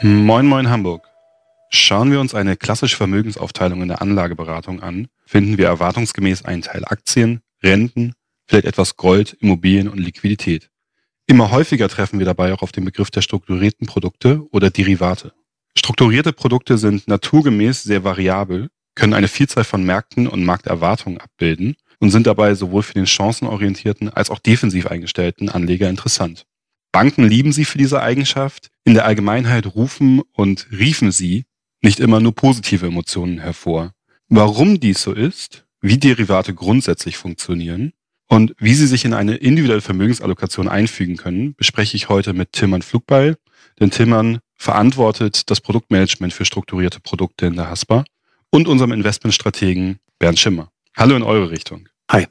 Moin Moin Hamburg. Schauen wir uns eine klassische Vermögensaufteilung in der Anlageberatung an, finden wir erwartungsgemäß einen Teil Aktien, Renten, vielleicht etwas Gold, Immobilien und Liquidität. Immer häufiger treffen wir dabei auch auf den Begriff der strukturierten Produkte oder Derivate. Strukturierte Produkte sind naturgemäß sehr variabel, können eine Vielzahl von Märkten und Markterwartungen abbilden und sind dabei sowohl für den chancenorientierten als auch defensiv eingestellten Anleger interessant. Banken lieben sie für diese Eigenschaft. In der Allgemeinheit rufen und riefen sie nicht immer nur positive Emotionen hervor. Warum dies so ist, wie Derivate grundsätzlich funktionieren und wie sie sich in eine individuelle Vermögensallokation einfügen können, bespreche ich heute mit Tilman Flugbeil. Denn Tilman verantwortet das Produktmanagement für strukturierte Produkte in der HASPA und unserem Investmentstrategen Bernd Schimmer. Hallo in eure Richtung. Hi.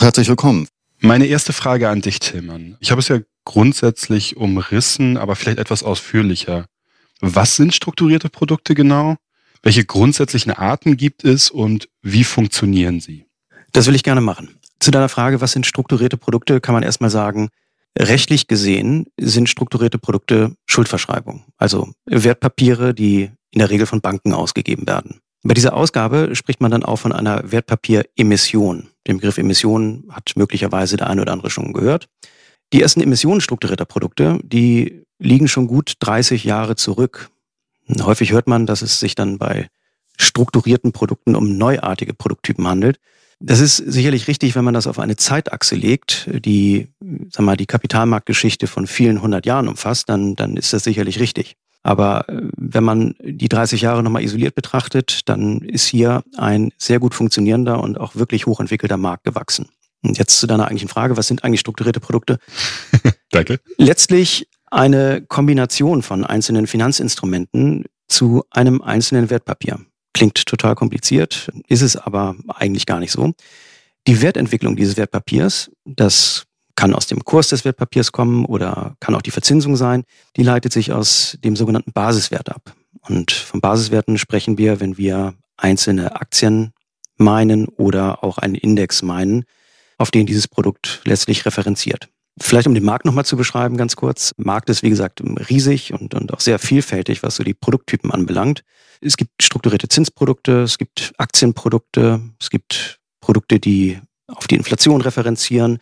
Herzlich willkommen. Meine erste Frage an dich, Tilman. Ich habe es ja grundsätzlich umrissen, aber vielleicht etwas ausführlicher. Was sind strukturierte Produkte genau? Welche grundsätzlichen Arten gibt es und wie funktionieren sie? Das will ich gerne machen. Zu deiner Frage, was sind strukturierte Produkte, kann man erstmal sagen, rechtlich gesehen sind strukturierte Produkte Schuldverschreibung, also Wertpapiere, die in der Regel von Banken ausgegeben werden. Bei dieser Ausgabe spricht man dann auch von einer Wertpapieremission. Den Begriff Emission hat möglicherweise der eine oder andere schon gehört. Die ersten Emissionen strukturierter Produkte, die liegen schon gut 30 Jahre zurück. Häufig hört man, dass es sich dann bei strukturierten Produkten um neuartige Produkttypen handelt. Das ist sicherlich richtig, wenn man das auf eine Zeitachse legt, die, sag mal, die Kapitalmarktgeschichte von vielen hundert Jahren umfasst, dann, dann ist das sicherlich richtig. Aber äh, wenn man die 30 Jahre nochmal isoliert betrachtet, dann ist hier ein sehr gut funktionierender und auch wirklich hochentwickelter Markt gewachsen. Und jetzt zu deiner eigentlichen Frage, was sind eigentlich strukturierte Produkte? Danke. Letztlich eine Kombination von einzelnen Finanzinstrumenten zu einem einzelnen Wertpapier. Klingt total kompliziert, ist es aber eigentlich gar nicht so. Die Wertentwicklung dieses Wertpapiers, das kann aus dem Kurs des Wertpapiers kommen oder kann auch die Verzinsung sein, die leitet sich aus dem sogenannten Basiswert ab. Und von Basiswerten sprechen wir, wenn wir einzelne Aktien meinen oder auch einen Index meinen, auf den dieses Produkt letztlich referenziert. Vielleicht um den Markt nochmal zu beschreiben, ganz kurz. Markt ist, wie gesagt, riesig und, und auch sehr vielfältig, was so die Produkttypen anbelangt. Es gibt strukturierte Zinsprodukte, es gibt Aktienprodukte, es gibt Produkte, die auf die Inflation referenzieren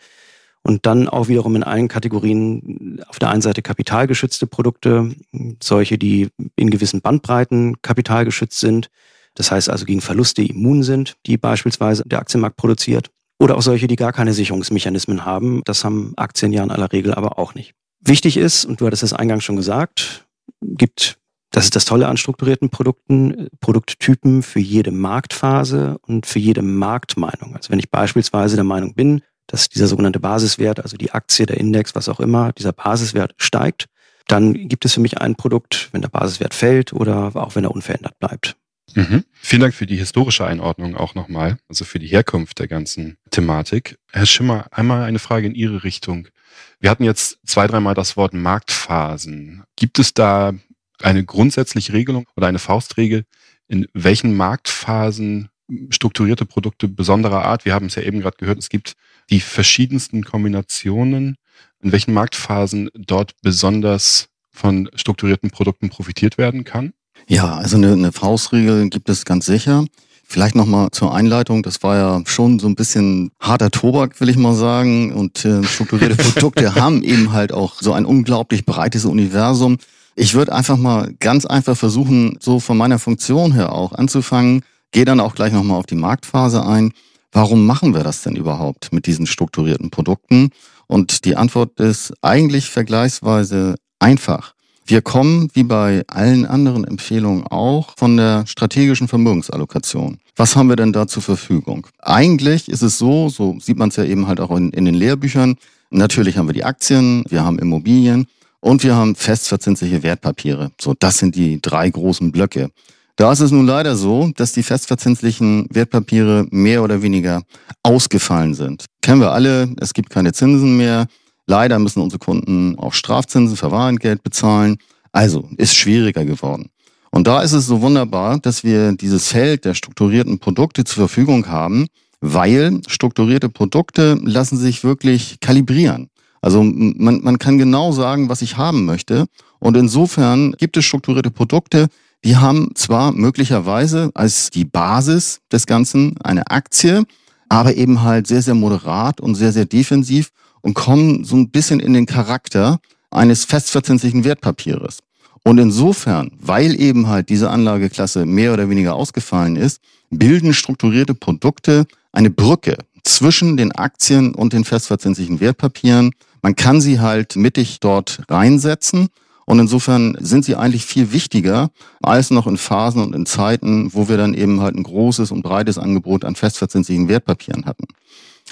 und dann auch wiederum in allen Kategorien auf der einen Seite kapitalgeschützte Produkte, solche, die in gewissen Bandbreiten kapitalgeschützt sind. Das heißt also gegen Verluste immun sind, die beispielsweise der Aktienmarkt produziert. Oder auch solche, die gar keine Sicherungsmechanismen haben. Das haben Aktien ja in aller Regel aber auch nicht. Wichtig ist, und du hattest es eingangs schon gesagt, gibt, das ist das Tolle an strukturierten Produkten, Produkttypen für jede Marktphase und für jede Marktmeinung. Also wenn ich beispielsweise der Meinung bin, dass dieser sogenannte Basiswert, also die Aktie, der Index, was auch immer, dieser Basiswert steigt, dann gibt es für mich ein Produkt, wenn der Basiswert fällt oder auch wenn er unverändert bleibt. Mhm. Vielen Dank für die historische Einordnung auch nochmal, also für die Herkunft der ganzen Thematik. Herr Schimmer, einmal eine Frage in Ihre Richtung. Wir hatten jetzt zwei, dreimal das Wort Marktphasen. Gibt es da eine grundsätzliche Regelung oder eine Faustregel, in welchen Marktphasen strukturierte Produkte besonderer Art, wir haben es ja eben gerade gehört, es gibt die verschiedensten Kombinationen, in welchen Marktphasen dort besonders von strukturierten Produkten profitiert werden kann? Ja, also eine, eine Faustregel gibt es ganz sicher. Vielleicht nochmal zur Einleitung. Das war ja schon so ein bisschen harter Tobak, will ich mal sagen. Und äh, strukturierte Produkte haben eben halt auch so ein unglaublich breites Universum. Ich würde einfach mal ganz einfach versuchen, so von meiner Funktion her auch anzufangen. Gehe dann auch gleich nochmal auf die Marktphase ein. Warum machen wir das denn überhaupt mit diesen strukturierten Produkten? Und die Antwort ist eigentlich vergleichsweise einfach. Wir kommen, wie bei allen anderen Empfehlungen auch, von der strategischen Vermögensallokation. Was haben wir denn da zur Verfügung? Eigentlich ist es so, so sieht man es ja eben halt auch in, in den Lehrbüchern, natürlich haben wir die Aktien, wir haben Immobilien und wir haben festverzinsliche Wertpapiere. So, das sind die drei großen Blöcke. Da ist es nun leider so, dass die festverzinslichen Wertpapiere mehr oder weniger ausgefallen sind. Kennen wir alle, es gibt keine Zinsen mehr. Leider müssen unsere Kunden auch Strafzinsen für Warengeld bezahlen. Also ist schwieriger geworden. Und da ist es so wunderbar, dass wir dieses Feld der strukturierten Produkte zur Verfügung haben, weil strukturierte Produkte lassen sich wirklich kalibrieren. Also man, man kann genau sagen, was ich haben möchte Und insofern gibt es strukturierte Produkte, die haben zwar möglicherweise als die Basis des Ganzen eine Aktie, aber eben halt sehr, sehr moderat und sehr, sehr defensiv und kommen so ein bisschen in den Charakter eines festverzinslichen Wertpapieres. Und insofern, weil eben halt diese Anlageklasse mehr oder weniger ausgefallen ist, bilden strukturierte Produkte eine Brücke zwischen den Aktien und den festverzinslichen Wertpapieren. Man kann sie halt mittig dort reinsetzen und insofern sind sie eigentlich viel wichtiger als noch in Phasen und in Zeiten, wo wir dann eben halt ein großes und breites Angebot an festverzinslichen Wertpapieren hatten.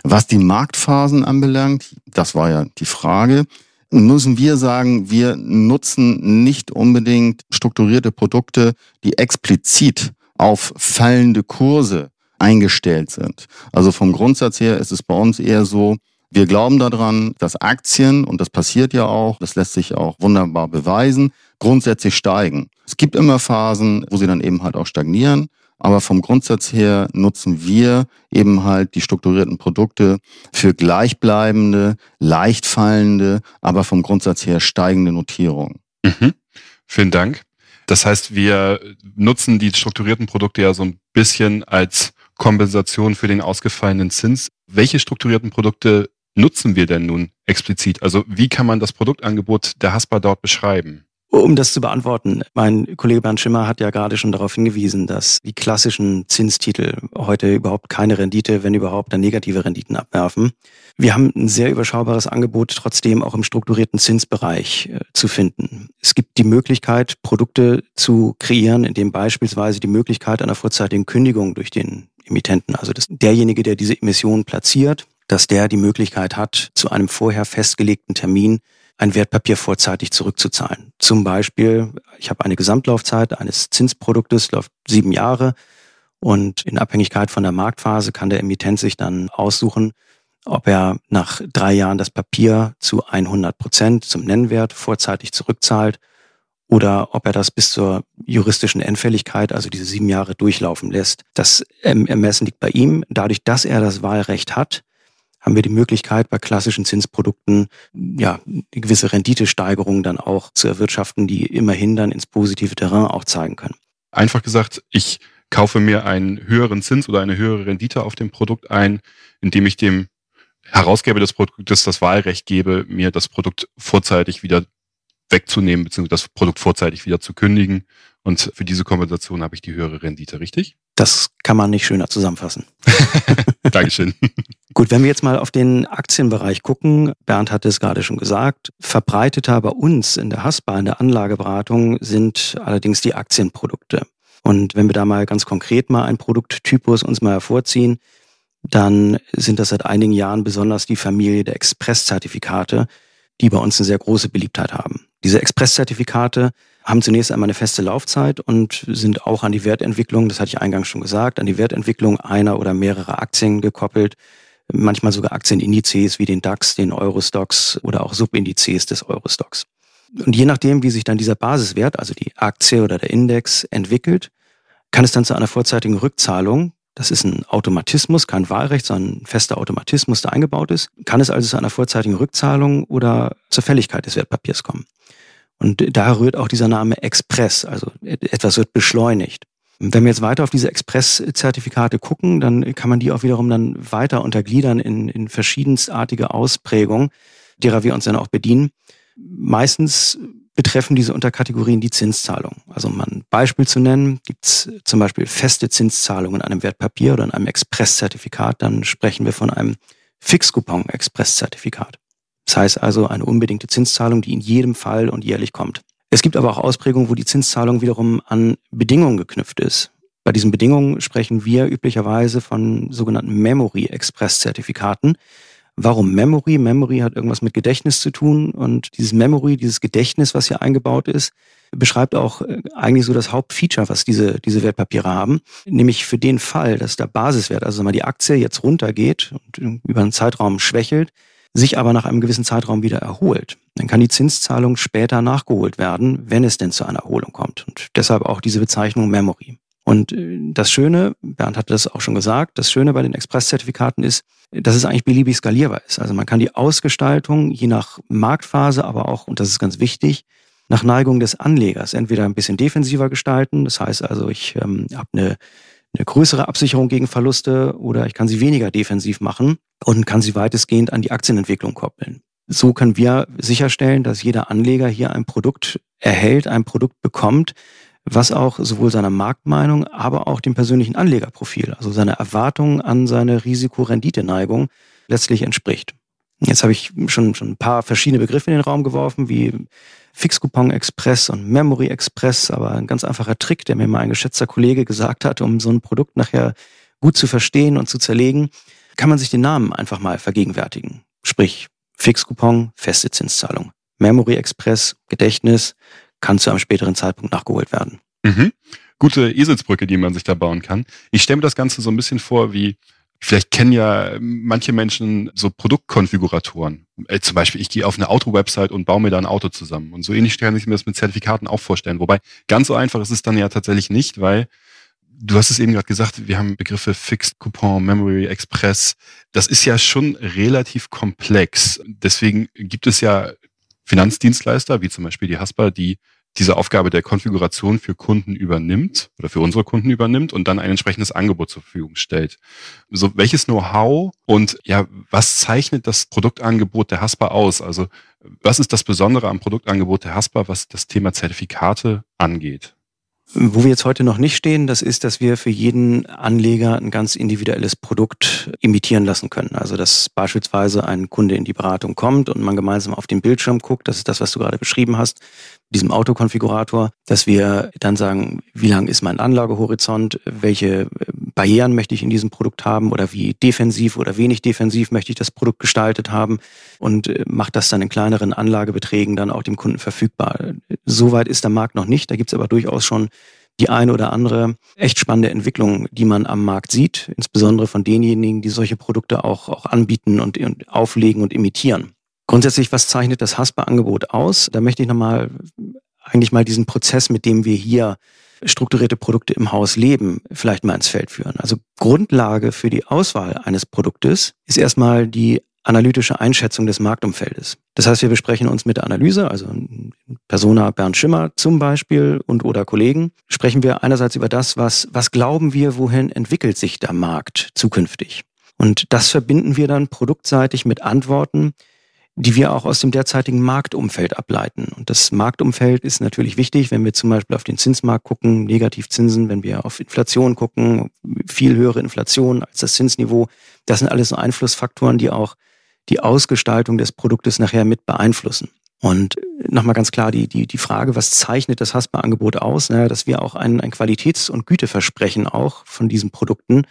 Was die Marktphasen anbelangt, das war ja die Frage, müssen wir sagen, wir nutzen nicht unbedingt strukturierte Produkte, die explizit auf fallende Kurse eingestellt sind. Also vom Grundsatz her ist es bei uns eher so, wir glauben daran, dass Aktien, und das passiert ja auch, das lässt sich auch wunderbar beweisen, grundsätzlich steigen. Es gibt immer Phasen, wo sie dann eben halt auch stagnieren. Aber vom Grundsatz her nutzen wir eben halt die strukturierten Produkte für gleichbleibende, leicht fallende, aber vom Grundsatz her steigende Notierungen. Mhm. Vielen Dank. Das heißt, wir nutzen die strukturierten Produkte ja so ein bisschen als Kompensation für den ausgefallenen Zins. Welche strukturierten Produkte nutzen wir denn nun explizit? Also wie kann man das Produktangebot der Haspa dort beschreiben? Um das zu beantworten, mein Kollege Bernd Schimmer hat ja gerade schon darauf hingewiesen, dass die klassischen Zinstitel heute überhaupt keine Rendite, wenn überhaupt, dann negative Renditen abwerfen. Wir haben ein sehr überschaubares Angebot trotzdem auch im strukturierten Zinsbereich äh, zu finden. Es gibt die Möglichkeit, Produkte zu kreieren, in dem beispielsweise die Möglichkeit einer vorzeitigen Kündigung durch den Emittenten, also dass derjenige, der diese Emission platziert, dass der die Möglichkeit hat, zu einem vorher festgelegten Termin ein Wertpapier vorzeitig zurückzuzahlen. Zum Beispiel, ich habe eine Gesamtlaufzeit eines Zinsproduktes, läuft sieben Jahre und in Abhängigkeit von der Marktphase kann der Emittent sich dann aussuchen, ob er nach drei Jahren das Papier zu 100 Prozent zum Nennwert vorzeitig zurückzahlt oder ob er das bis zur juristischen Endfälligkeit, also diese sieben Jahre durchlaufen lässt. Das Ermessen liegt bei ihm. Dadurch, dass er das Wahlrecht hat, haben wir die Möglichkeit, bei klassischen Zinsprodukten ja eine gewisse Renditesteigerung dann auch zu erwirtschaften, die immerhin dann ins positive Terrain auch zeigen können. Einfach gesagt, ich kaufe mir einen höheren Zins oder eine höhere Rendite auf dem Produkt ein, indem ich dem Herausgeber des Produktes das Wahlrecht gebe, mir das Produkt vorzeitig wieder wegzunehmen, beziehungsweise das Produkt vorzeitig wieder zu kündigen. Und für diese Kompensation habe ich die höhere Rendite, richtig? Das kann man nicht schöner zusammenfassen. Dankeschön. Gut, wenn wir jetzt mal auf den Aktienbereich gucken, Bernd hat es gerade schon gesagt, verbreiteter bei uns in der Haspa, in der Anlageberatung sind allerdings die Aktienprodukte. Und wenn wir da mal ganz konkret mal einen Produkttypus uns mal hervorziehen, dann sind das seit einigen Jahren besonders die Familie der Express-Zertifikate, die bei uns eine sehr große Beliebtheit haben. Diese Express-Zertifikate haben zunächst einmal eine feste Laufzeit und sind auch an die Wertentwicklung, das hatte ich eingangs schon gesagt, an die Wertentwicklung einer oder mehrerer Aktien gekoppelt, manchmal sogar Aktienindizes wie den DAX, den Eurostox oder auch Subindizes des Eurostox. Und je nachdem, wie sich dann dieser Basiswert, also die Aktie oder der Index entwickelt, kann es dann zu einer vorzeitigen Rückzahlung das ist ein Automatismus, kein Wahlrecht, sondern ein fester Automatismus, der eingebaut ist. Kann es also zu einer vorzeitigen Rückzahlung oder zur Fälligkeit des Wertpapiers kommen? Und da rührt auch dieser Name Express, also etwas wird beschleunigt. Wenn wir jetzt weiter auf diese Express-Zertifikate gucken, dann kann man die auch wiederum dann weiter untergliedern in, in verschiedensartige Ausprägungen, derer wir uns dann auch bedienen. Meistens betreffen diese Unterkategorien die Zinszahlung. Also um ein Beispiel zu nennen, gibt es zum Beispiel feste Zinszahlungen in einem Wertpapier oder in einem Expresszertifikat, dann sprechen wir von einem Fixcoupon-Expresszertifikat. Das heißt also eine unbedingte Zinszahlung, die in jedem Fall und jährlich kommt. Es gibt aber auch Ausprägungen, wo die Zinszahlung wiederum an Bedingungen geknüpft ist. Bei diesen Bedingungen sprechen wir üblicherweise von sogenannten Memory-Express-Zertifikaten. Warum Memory? Memory hat irgendwas mit Gedächtnis zu tun und dieses Memory, dieses Gedächtnis, was hier eingebaut ist, beschreibt auch äh, eigentlich so das Hauptfeature, was diese, diese Wertpapiere haben. Nämlich für den Fall, dass der Basiswert, also mal die Aktie jetzt runtergeht und über einen Zeitraum schwächelt, sich aber nach einem gewissen Zeitraum wieder erholt. Dann kann die Zinszahlung später nachgeholt werden, wenn es denn zu einer Erholung kommt. Und deshalb auch diese Bezeichnung Memory. Und äh, das Schöne, Bernd hatte das auch schon gesagt, das Schöne bei den Expresszertifikaten ist, dass es eigentlich beliebig skalierbar ist. Also man kann die Ausgestaltung je nach Marktphase, aber auch, und das ist ganz wichtig, nach Neigung des Anlegers entweder ein bisschen defensiver gestalten, das heißt also, ich ähm, habe eine, eine größere Absicherung gegen Verluste oder ich kann sie weniger defensiv machen und kann sie weitestgehend an die Aktienentwicklung koppeln. So können wir sicherstellen, dass jeder Anleger hier ein Produkt erhält, ein Produkt bekommt, was auch sowohl seiner Marktmeinung, aber auch dem persönlichen Anlegerprofil, also seiner Erwartungen an seine Risikorenditeneigung letztlich entspricht. Jetzt habe ich schon, schon ein paar verschiedene Begriffe in den Raum geworfen, wie Fixcoupon Express und Memory Express, aber ein ganz einfacher Trick, der mir mal ein geschätzter Kollege gesagt hat, um so ein Produkt nachher gut zu verstehen und zu zerlegen, kann man sich den Namen einfach mal vergegenwärtigen. Sprich, Fixcoupon, feste Zinszahlung. Memory Express, Gedächtnis, kann zu einem späteren Zeitpunkt nachgeholt werden. Mhm. Gute Eselsbrücke, die man sich da bauen kann. Ich stelle mir das Ganze so ein bisschen vor wie Vielleicht kennen ja manche Menschen so Produktkonfiguratoren. Äh, zum Beispiel, ich gehe auf eine Auto-Website und baue mir da ein Auto zusammen. Und so ähnlich kann ich mir das mit Zertifikaten auch vorstellen. Wobei ganz so einfach ist es dann ja tatsächlich nicht, weil du hast es eben gerade gesagt, wir haben Begriffe Fixed Coupon, Memory Express. Das ist ja schon relativ komplex. Deswegen gibt es ja Finanzdienstleister, wie zum Beispiel die Haspa, die diese Aufgabe der Konfiguration für Kunden übernimmt oder für unsere Kunden übernimmt und dann ein entsprechendes Angebot zur Verfügung stellt. So, welches Know-how und ja, was zeichnet das Produktangebot der Haspa aus? Also, was ist das Besondere am Produktangebot der Haspa, was das Thema Zertifikate angeht? Wo wir jetzt heute noch nicht stehen, das ist, dass wir für jeden Anleger ein ganz individuelles Produkt imitieren lassen können. Also dass beispielsweise ein Kunde in die Beratung kommt und man gemeinsam auf den Bildschirm guckt, das ist das, was du gerade beschrieben hast, diesem Autokonfigurator, dass wir dann sagen, wie lang ist mein Anlagehorizont, welche Barrieren möchte ich in diesem Produkt haben? Oder wie defensiv oder wenig defensiv möchte ich das Produkt gestaltet haben? Und äh, macht das dann in kleineren Anlagebeträgen dann auch dem Kunden verfügbar. Soweit ist der Markt noch nicht, da gibt es aber durchaus schon die eine oder andere echt spannende Entwicklung, die man am Markt sieht, insbesondere von denjenigen, die solche Produkte auch, auch anbieten und, und auflegen und imitieren. Grundsätzlich, was zeichnet das Haspa-Angebot aus? Da möchte ich nochmal eigentlich mal diesen Prozess, mit dem wir hier strukturierte Produkte im Haus leben, vielleicht mal ins Feld führen. Also Grundlage für die Auswahl eines Produktes ist erstmal die analytische Einschätzung des Marktumfeldes. Das heißt, wir besprechen uns mit der Analyse, also Persona Bernd Schimmer zum Beispiel und oder Kollegen, sprechen wir einerseits über das, was, was glauben wir, wohin entwickelt sich der Markt zukünftig. Und das verbinden wir dann produktseitig mit Antworten, die wir auch aus dem derzeitigen Marktumfeld ableiten. Und das Marktumfeld ist natürlich wichtig, wenn wir zum Beispiel auf den Zinsmarkt gucken, Negativzinsen, wenn wir auf Inflation gucken, viel höhere Inflation als das Zinsniveau. Das sind alles so Einflussfaktoren, die auch die Ausgestaltung des Produktes nachher mit beeinflussen. Und nochmal ganz klar die, die, die Frage, was zeichnet das Haspa-Angebot aus? Naja, dass wir auch ein, ein Qualitäts- und Güteversprechen auch von diesen Produkten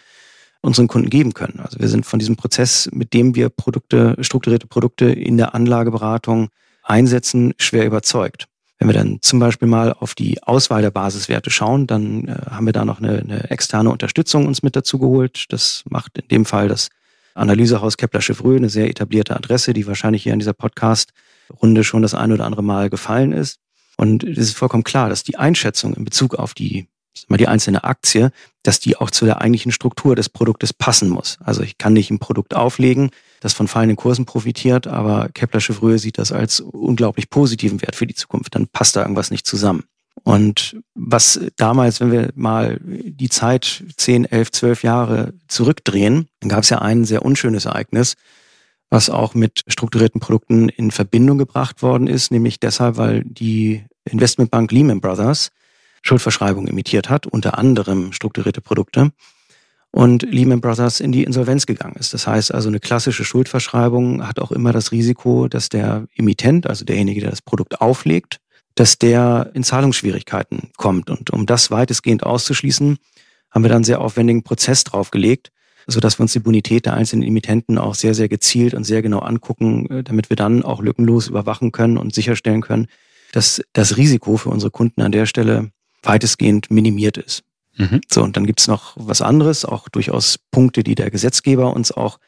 unseren Kunden geben können. Also wir sind von diesem Prozess, mit dem wir Produkte, strukturierte Produkte in der Anlageberatung einsetzen, schwer überzeugt. Wenn wir dann zum Beispiel mal auf die Auswahl der Basiswerte schauen, dann äh, haben wir da noch eine, eine externe Unterstützung uns mit dazu geholt. Das macht in dem Fall das Analysehaus Kepler-Chevreux, eine sehr etablierte Adresse, die wahrscheinlich hier in dieser Podcast-Runde schon das ein oder andere Mal gefallen ist. Und es ist vollkommen klar, dass die Einschätzung in Bezug auf die mal die einzelne Aktie, dass die auch zu der eigentlichen Struktur des Produktes passen muss. Also ich kann nicht ein Produkt auflegen, das von fallenden Kursen profitiert, aber Kepler Chevreux sieht das als unglaublich positiven Wert für die Zukunft. Dann passt da irgendwas nicht zusammen. Und was damals, wenn wir mal die Zeit 10, 11, 12 Jahre zurückdrehen, dann gab es ja ein sehr unschönes Ereignis, was auch mit strukturierten Produkten in Verbindung gebracht worden ist, nämlich deshalb, weil die Investmentbank Lehman Brothers Schuldverschreibung imitiert hat, unter anderem strukturierte Produkte, und Lehman Brothers in die Insolvenz gegangen ist. Das heißt also, eine klassische Schuldverschreibung hat auch immer das Risiko, dass der Emittent, also derjenige, der das Produkt auflegt, dass der in Zahlungsschwierigkeiten kommt. Und um das weitestgehend auszuschließen, haben wir dann einen sehr aufwendigen Prozess draufgelegt, sodass wir uns die Bonität der einzelnen Emittenten auch sehr, sehr gezielt und sehr genau angucken, damit wir dann auch lückenlos überwachen können und sicherstellen können, dass das Risiko für unsere Kunden an der Stelle weitestgehend minimiert ist. Mhm. So, und dann gibt's noch was anderes, auch durchaus Punkte, die der Gesetzgeber uns auch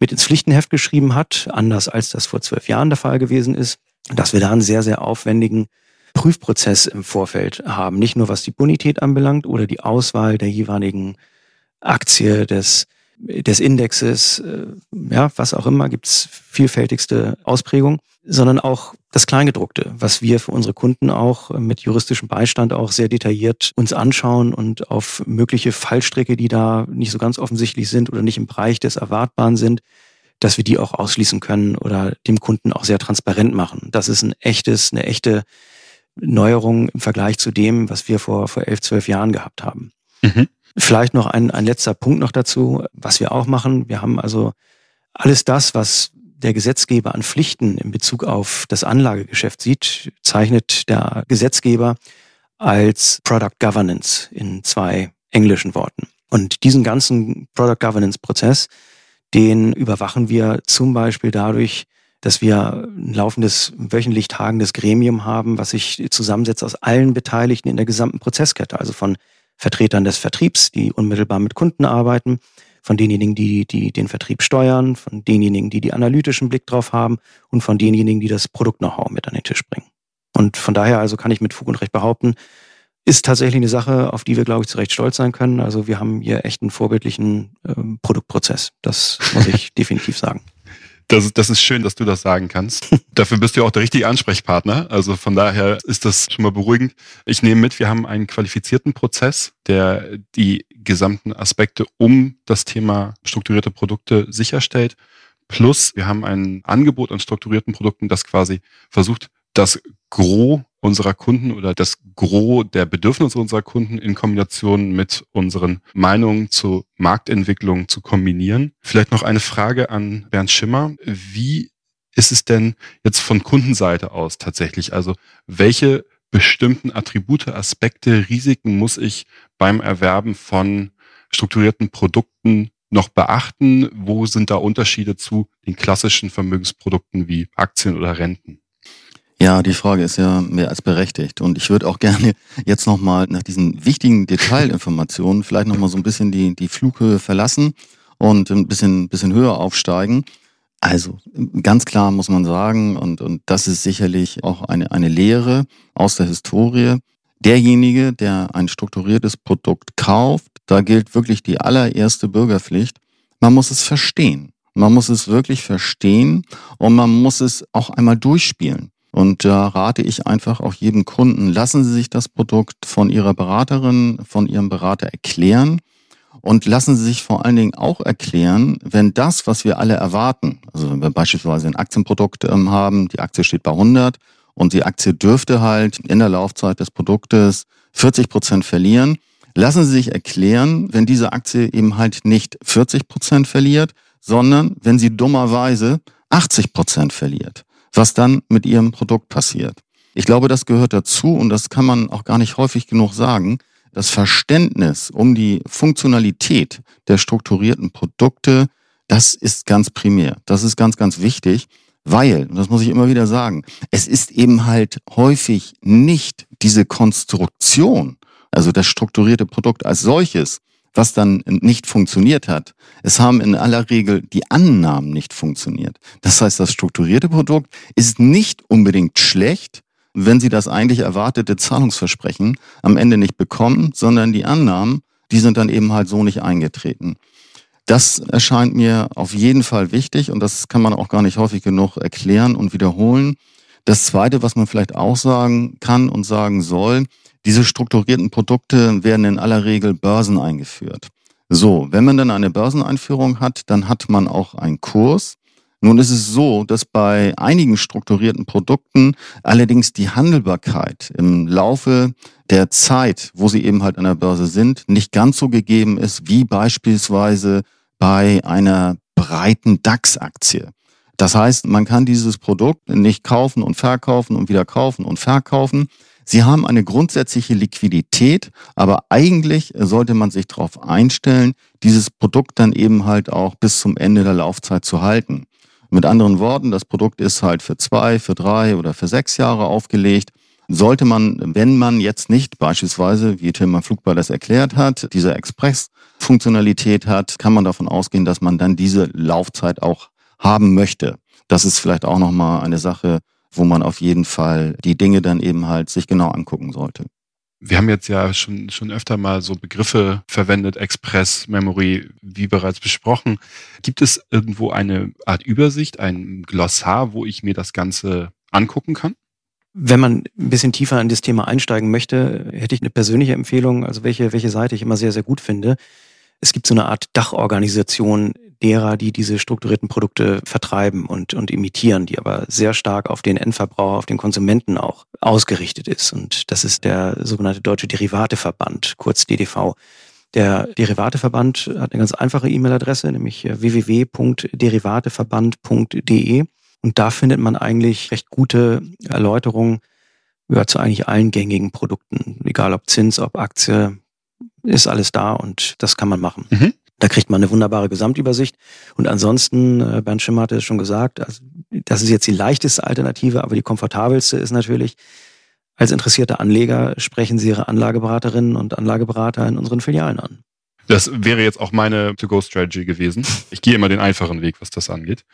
mit ins Pflichtenheft geschrieben hat, anders als das vor zwölf Jahren der Fall gewesen ist, dass wir da einen sehr, sehr aufwendigen Prüfprozess im Vorfeld haben. Nicht nur was die Bonität anbelangt oder die Auswahl der jeweiligen Aktie des des Indexes, äh, ja, was auch immer, gibt's vielfältigste Ausprägungen, sondern auch das Kleingedruckte, was wir für unsere Kunden auch mit juristischem Beistand auch sehr detailliert uns anschauen und auf mögliche Fallstricke, die da nicht so ganz offensichtlich sind oder nicht im Bereich des Erwartbaren sind, dass wir die auch ausschließen können oder dem Kunden auch sehr transparent machen. Das ist ein echtes, eine echte Neuerung im Vergleich zu dem, was wir vor, vor elf, zwölf Jahren gehabt haben. Mhm. Vielleicht noch ein, ein letzter Punkt noch dazu, was wir auch machen. Wir haben also alles das, was der Gesetzgeber an Pflichten in Bezug auf das Anlagegeschäft sieht, zeichnet der Gesetzgeber als Product Governance in zwei englischen Worten. Und diesen ganzen Product Governance Prozess, den überwachen wir zum Beispiel dadurch, dass wir ein laufendes, wöchentlich tagendes Gremium haben, was sich zusammensetzt aus allen Beteiligten in der gesamten Prozesskette, also von Vertretern des Vertriebs, die unmittelbar mit Kunden arbeiten, von denjenigen, die, die den Vertrieb steuern, von denjenigen, die die analytischen Blick drauf haben und von denjenigen, die das Produkt-Know-how mit an den Tisch bringen. Und von daher also kann ich mit Fug und Recht behaupten, ist tatsächlich eine Sache, auf die wir, glaube ich, zu Recht stolz sein können. Also wir haben hier echt einen vorbildlichen ähm, Produktprozess. Das muss ich definitiv sagen. Das, das ist schön, dass du das sagen kannst. Dafür bist du auch der richtige Ansprechpartner. Also von daher ist das schon mal beruhigend. Ich nehme mit, wir haben einen qualifizierten Prozess, der die gesamten Aspekte um das Thema strukturierte Produkte sicherstellt. Plus wir haben ein Angebot an strukturierten Produkten, das quasi versucht, das Gros unserer Kunden oder das Gros der Bedürfnisse unserer Kunden in Kombination mit unseren Meinungen zu Marktentwicklung zu kombinieren. Vielleicht noch eine Frage an Bernd Schimmer. Wie ist es denn jetzt von Kundenseite aus tatsächlich? Also welche bestimmten Attribute, Aspekte, Risiken muss ich beim Erwerben von strukturierten Produkten noch beachten? Wo sind da Unterschiede zu den klassischen Vermögensprodukten wie Aktien oder Renten? Ja, die Frage ist ja mehr als berechtigt. Und ich würde auch gerne jetzt nochmal nach diesen wichtigen Detailinformationen vielleicht nochmal so ein bisschen die, die Flughöhe verlassen und ein bisschen, bisschen höher aufsteigen. Also ganz klar muss man sagen, und, und das ist sicherlich auch eine, eine Lehre aus der Historie, derjenige, der ein strukturiertes Produkt kauft, da gilt wirklich die allererste Bürgerpflicht, man muss es verstehen. Man muss es wirklich verstehen und man muss es auch einmal durchspielen. Und da rate ich einfach auch jedem Kunden, lassen Sie sich das Produkt von Ihrer Beraterin, von Ihrem Berater erklären. Und lassen Sie sich vor allen Dingen auch erklären, wenn das, was wir alle erwarten, also wenn wir beispielsweise ein Aktienprodukt ähm, haben, die Aktie steht bei 100 und die Aktie dürfte halt in der Laufzeit des Produktes 40 Prozent verlieren, lassen Sie sich erklären, wenn diese Aktie eben halt nicht 40 Prozent verliert, sondern wenn sie dummerweise 80 Prozent verliert was dann mit ihrem Produkt passiert. Ich glaube, das gehört dazu und das kann man auch gar nicht häufig genug sagen. Das Verständnis um die Funktionalität der strukturierten Produkte, das ist ganz primär. Das ist ganz, ganz wichtig, weil, das muss ich immer wieder sagen, es ist eben halt häufig nicht diese Konstruktion, also das strukturierte Produkt als solches, was dann nicht funktioniert hat. Es haben in aller Regel die Annahmen nicht funktioniert. Das heißt, das strukturierte Produkt ist nicht unbedingt schlecht, wenn Sie das eigentlich erwartete Zahlungsversprechen am Ende nicht bekommen, sondern die Annahmen, die sind dann eben halt so nicht eingetreten. Das erscheint mir auf jeden Fall wichtig und das kann man auch gar nicht häufig genug erklären und wiederholen. Das Zweite, was man vielleicht auch sagen kann und sagen soll, diese strukturierten Produkte werden in aller Regel Börsen eingeführt. So, wenn man dann eine Börseneinführung hat, dann hat man auch einen Kurs. Nun ist es so, dass bei einigen strukturierten Produkten allerdings die Handelbarkeit im Laufe der Zeit, wo sie eben halt an der Börse sind, nicht ganz so gegeben ist wie beispielsweise bei einer breiten DAX-Aktie. Das heißt, man kann dieses Produkt nicht kaufen und verkaufen und wieder kaufen und verkaufen. Sie haben eine grundsätzliche Liquidität, aber eigentlich sollte man sich darauf einstellen, dieses Produkt dann eben halt auch bis zum Ende der Laufzeit zu halten. Mit anderen Worten, das Produkt ist halt für zwei, für drei oder für sechs Jahre aufgelegt. Sollte man, wenn man jetzt nicht beispielsweise, wie Tilman Flugball das erklärt hat, diese Express-Funktionalität hat, kann man davon ausgehen, dass man dann diese Laufzeit auch haben möchte. Das ist vielleicht auch nochmal eine Sache, wo man auf jeden Fall die Dinge dann eben halt sich genau angucken sollte. Wir haben jetzt ja schon, schon öfter mal so Begriffe verwendet, Express, Memory, wie bereits besprochen. Gibt es irgendwo eine Art Übersicht, ein Glossar, wo ich mir das Ganze angucken kann? Wenn man ein bisschen tiefer in das Thema einsteigen möchte, hätte ich eine persönliche Empfehlung, also welche, welche Seite ich immer sehr, sehr gut finde. Es gibt so eine Art Dachorganisation derer, die diese strukturierten Produkte vertreiben und, und imitieren, die aber sehr stark auf den Endverbraucher, auf den Konsumenten auch ausgerichtet ist. Und das ist der sogenannte Deutsche Derivateverband, kurz DDV. Der Derivateverband hat eine ganz einfache E-Mail-Adresse, nämlich www.derivateverband.de. Und da findet man eigentlich recht gute Erläuterungen ja, zu eigentlich allen gängigen Produkten, egal ob Zins, ob Aktie, ist alles da und das kann man machen. Mhm. Da kriegt man eine wunderbare Gesamtübersicht. Und ansonsten, äh, Bernd Schimmer hatte es schon gesagt, also das ist jetzt die leichteste Alternative, aber die komfortabelste ist natürlich, als interessierte Anleger sprechen Sie Ihre Anlageberaterinnen und Anlageberater in unseren Filialen an. Das wäre jetzt auch meine To-Go-Strategy gewesen. Ich gehe immer den einfachen Weg, was das angeht.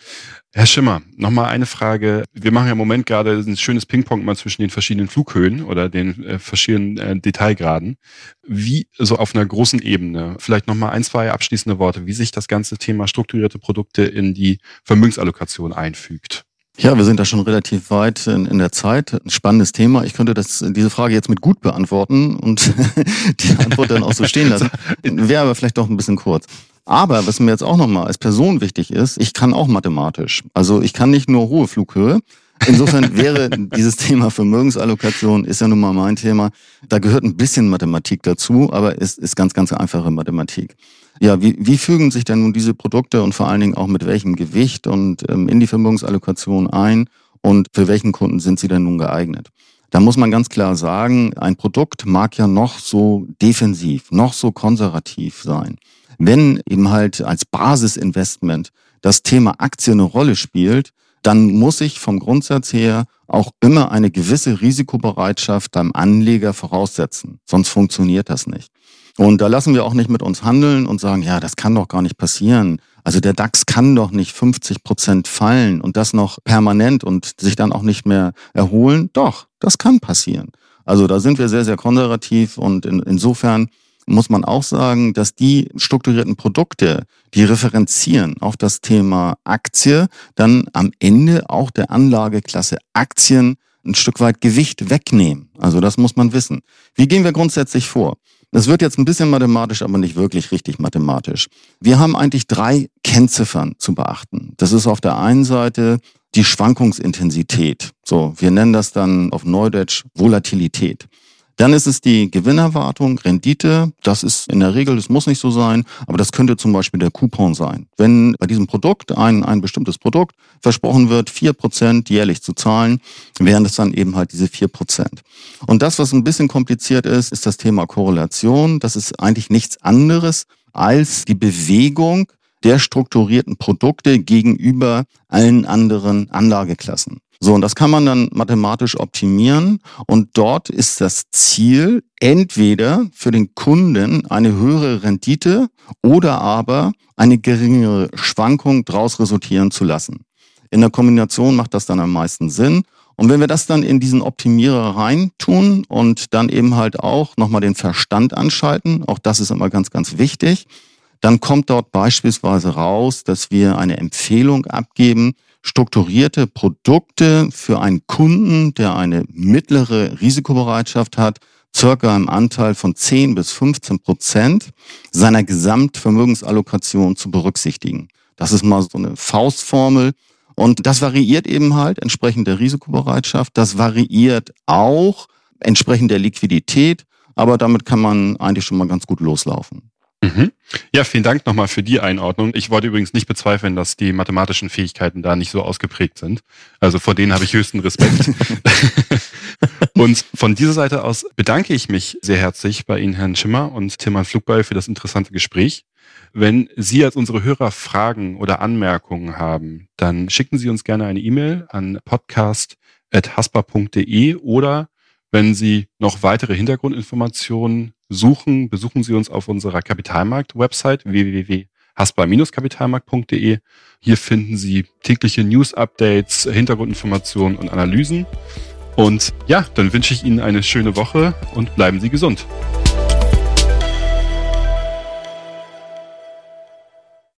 Herr Schimmer, nochmal eine Frage. Wir machen ja im Moment gerade ein schönes Ping-Pong mal zwischen den verschiedenen Flughöhen oder den äh, verschiedenen äh, Detailgraden. Wie so auf einer großen Ebene, vielleicht nochmal ein, zwei abschließende Worte, wie sich das ganze Thema strukturierte Produkte in die Vermögensallokation einfügt. Ja, wir sind da schon relativ weit in, in der Zeit. Ein spannendes Thema. Ich könnte das, diese Frage jetzt mit gut beantworten und die Antwort dann auch so stehen lassen. Wäre aber vielleicht doch ein bisschen kurz. Aber was mir jetzt auch nochmal als Person wichtig ist, ich kann auch mathematisch. Also ich kann nicht nur hohe Flughöhe. Insofern wäre dieses Thema Vermögensallokation, ist ja nun mal mein Thema. Da gehört ein bisschen Mathematik dazu, aber es ist ganz, ganz einfache Mathematik. Ja, wie, wie fügen sich denn nun diese Produkte und vor allen Dingen auch mit welchem Gewicht und ähm, in die Vermögensallokation ein und für welchen Kunden sind sie denn nun geeignet? Da muss man ganz klar sagen, ein Produkt mag ja noch so defensiv, noch so konservativ sein. Wenn eben halt als Basisinvestment das Thema Aktie eine Rolle spielt, dann muss ich vom Grundsatz her auch immer eine gewisse Risikobereitschaft beim Anleger voraussetzen. Sonst funktioniert das nicht. Und da lassen wir auch nicht mit uns handeln und sagen, ja, das kann doch gar nicht passieren. Also der DAX kann doch nicht 50 Prozent fallen und das noch permanent und sich dann auch nicht mehr erholen. Doch, das kann passieren. Also da sind wir sehr, sehr konservativ und in, insofern muss man auch sagen, dass die strukturierten Produkte, die referenzieren auf das Thema Aktie, dann am Ende auch der Anlageklasse Aktien ein Stück weit Gewicht wegnehmen. Also das muss man wissen. Wie gehen wir grundsätzlich vor? Das wird jetzt ein bisschen mathematisch, aber nicht wirklich richtig mathematisch. Wir haben eigentlich drei Kennziffern zu beachten. Das ist auf der einen Seite die Schwankungsintensität. So, wir nennen das dann auf Neudeutsch Volatilität. Dann ist es die Gewinnerwartung, Rendite. Das ist in der Regel, das muss nicht so sein, aber das könnte zum Beispiel der Coupon sein. Wenn bei diesem Produkt ein, ein bestimmtes Produkt versprochen wird, vier Prozent jährlich zu zahlen, wären es dann eben halt diese vier Prozent. Und das, was ein bisschen kompliziert ist, ist das Thema Korrelation. Das ist eigentlich nichts anderes als die Bewegung der strukturierten Produkte gegenüber allen anderen Anlageklassen. So, und das kann man dann mathematisch optimieren. Und dort ist das Ziel, entweder für den Kunden eine höhere Rendite oder aber eine geringere Schwankung daraus resultieren zu lassen. In der Kombination macht das dann am meisten Sinn. Und wenn wir das dann in diesen Optimierer rein tun und dann eben halt auch nochmal den Verstand anschalten, auch das ist immer ganz, ganz wichtig, dann kommt dort beispielsweise raus, dass wir eine Empfehlung abgeben, strukturierte Produkte für einen Kunden, der eine mittlere Risikobereitschaft hat, circa im Anteil von 10 bis 15 Prozent seiner Gesamtvermögensallokation zu berücksichtigen. Das ist mal so eine Faustformel. Und das variiert eben halt entsprechend der Risikobereitschaft. Das variiert auch entsprechend der Liquidität. Aber damit kann man eigentlich schon mal ganz gut loslaufen. Mhm. Ja, vielen Dank nochmal für die Einordnung. Ich wollte übrigens nicht bezweifeln, dass die mathematischen Fähigkeiten da nicht so ausgeprägt sind. Also vor denen habe ich höchsten Respekt. und von dieser Seite aus bedanke ich mich sehr herzlich bei Ihnen, Herrn Schimmer und Tilman Flugball, für das interessante Gespräch. Wenn Sie als unsere Hörer Fragen oder Anmerkungen haben, dann schicken Sie uns gerne eine E-Mail an podcast.haspa.de oder wenn Sie noch weitere Hintergrundinformationen suchen, besuchen Sie uns auf unserer Kapitalmarkt-Website www.haspa-kapitalmarkt.de. Hier finden Sie tägliche News-Updates, Hintergrundinformationen und Analysen. Und ja, dann wünsche ich Ihnen eine schöne Woche und bleiben Sie gesund.